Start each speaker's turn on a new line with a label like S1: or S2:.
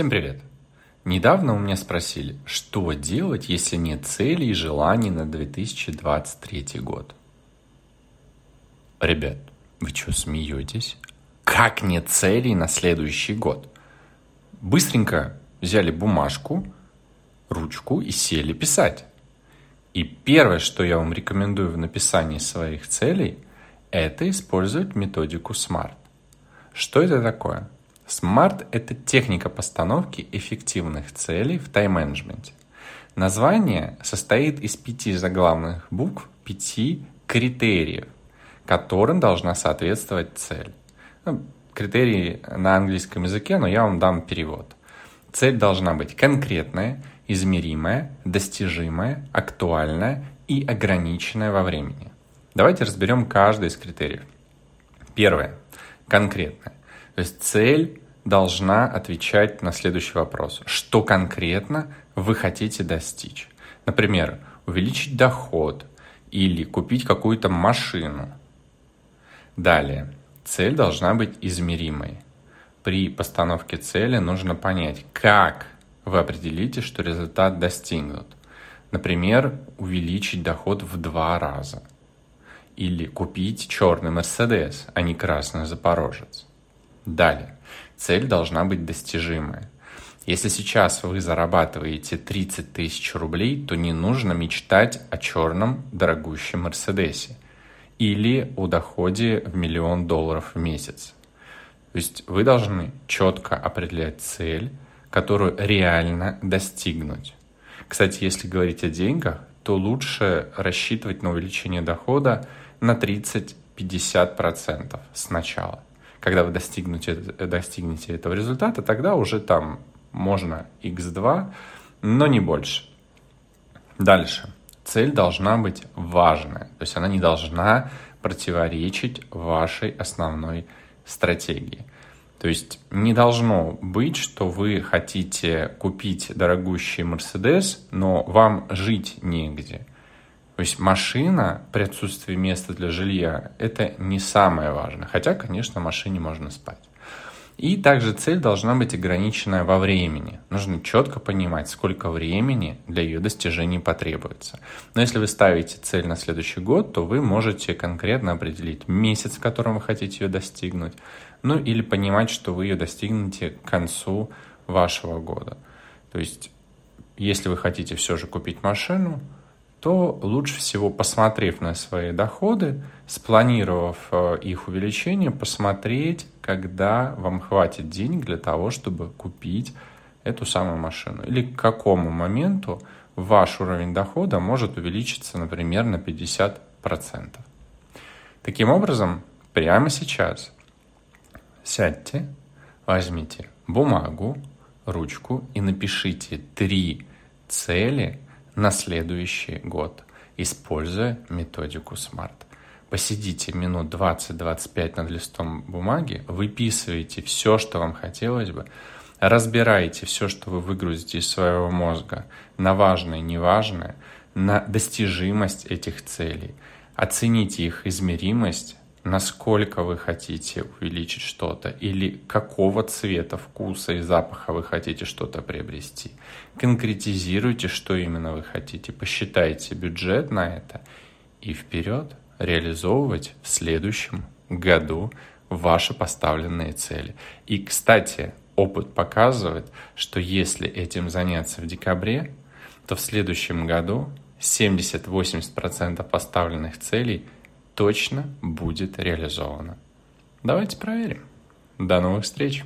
S1: Всем привет! Недавно у меня спросили, что делать, если нет целей и желаний на 2023 год. Ребят, вы что, смеетесь? Как нет целей на следующий год? Быстренько взяли бумажку, ручку и сели писать. И первое, что я вам рекомендую в написании своих целей, это использовать методику SMART. Что это такое? SMART – это техника постановки эффективных целей в тайм-менеджменте. Название состоит из пяти заглавных букв, пяти критериев, которым должна соответствовать цель. Ну, критерии на английском языке, но я вам дам перевод. Цель должна быть конкретная, измеримая, достижимая, актуальная и ограниченная во времени. Давайте разберем каждый из критериев. Первое. Конкретное. То есть цель должна отвечать на следующий вопрос. Что конкретно вы хотите достичь? Например, увеличить доход или купить какую-то машину. Далее. Цель должна быть измеримой. При постановке цели нужно понять, как вы определите, что результат достигнут. Например, увеличить доход в два раза. Или купить черный Мерседес, а не красный Запорожец. Далее. Цель должна быть достижимая. Если сейчас вы зарабатываете 30 тысяч рублей, то не нужно мечтать о черном дорогущем Мерседесе или о доходе в миллион долларов в месяц. То есть вы должны четко определять цель, которую реально достигнуть. Кстати, если говорить о деньгах, то лучше рассчитывать на увеличение дохода на 30-50% сначала когда вы достигнете, достигнете этого результата, тогда уже там можно x2, но не больше. Дальше. Цель должна быть важная, то есть она не должна противоречить вашей основной стратегии. То есть не должно быть, что вы хотите купить дорогущий Мерседес, но вам жить негде. То есть машина при отсутствии места для жилья – это не самое важное. Хотя, конечно, в машине можно спать. И также цель должна быть ограниченная во времени. Нужно четко понимать, сколько времени для ее достижения потребуется. Но если вы ставите цель на следующий год, то вы можете конкретно определить месяц, в котором вы хотите ее достигнуть, ну или понимать, что вы ее достигнете к концу вашего года. То есть, если вы хотите все же купить машину, то лучше всего, посмотрев на свои доходы, спланировав э, их увеличение, посмотреть, когда вам хватит денег для того, чтобы купить эту самую машину. Или к какому моменту ваш уровень дохода может увеличиться, например, на 50%. Таким образом, прямо сейчас сядьте, возьмите бумагу, ручку и напишите три цели – на следующий год, используя методику SMART. Посидите минут 20-25 над листом бумаги, выписывайте все, что вам хотелось бы, разбирайте все, что вы выгрузите из своего мозга на важное и неважное, на достижимость этих целей, оцените их измеримость, насколько вы хотите увеличить что-то или какого цвета, вкуса и запаха вы хотите что-то приобрести. Конкретизируйте, что именно вы хотите, посчитайте бюджет на это и вперед реализовывать в следующем году ваши поставленные цели. И, кстати, опыт показывает, что если этим заняться в декабре, то в следующем году 70-80% поставленных целей – точно будет реализовано. Давайте проверим. До новых встреч!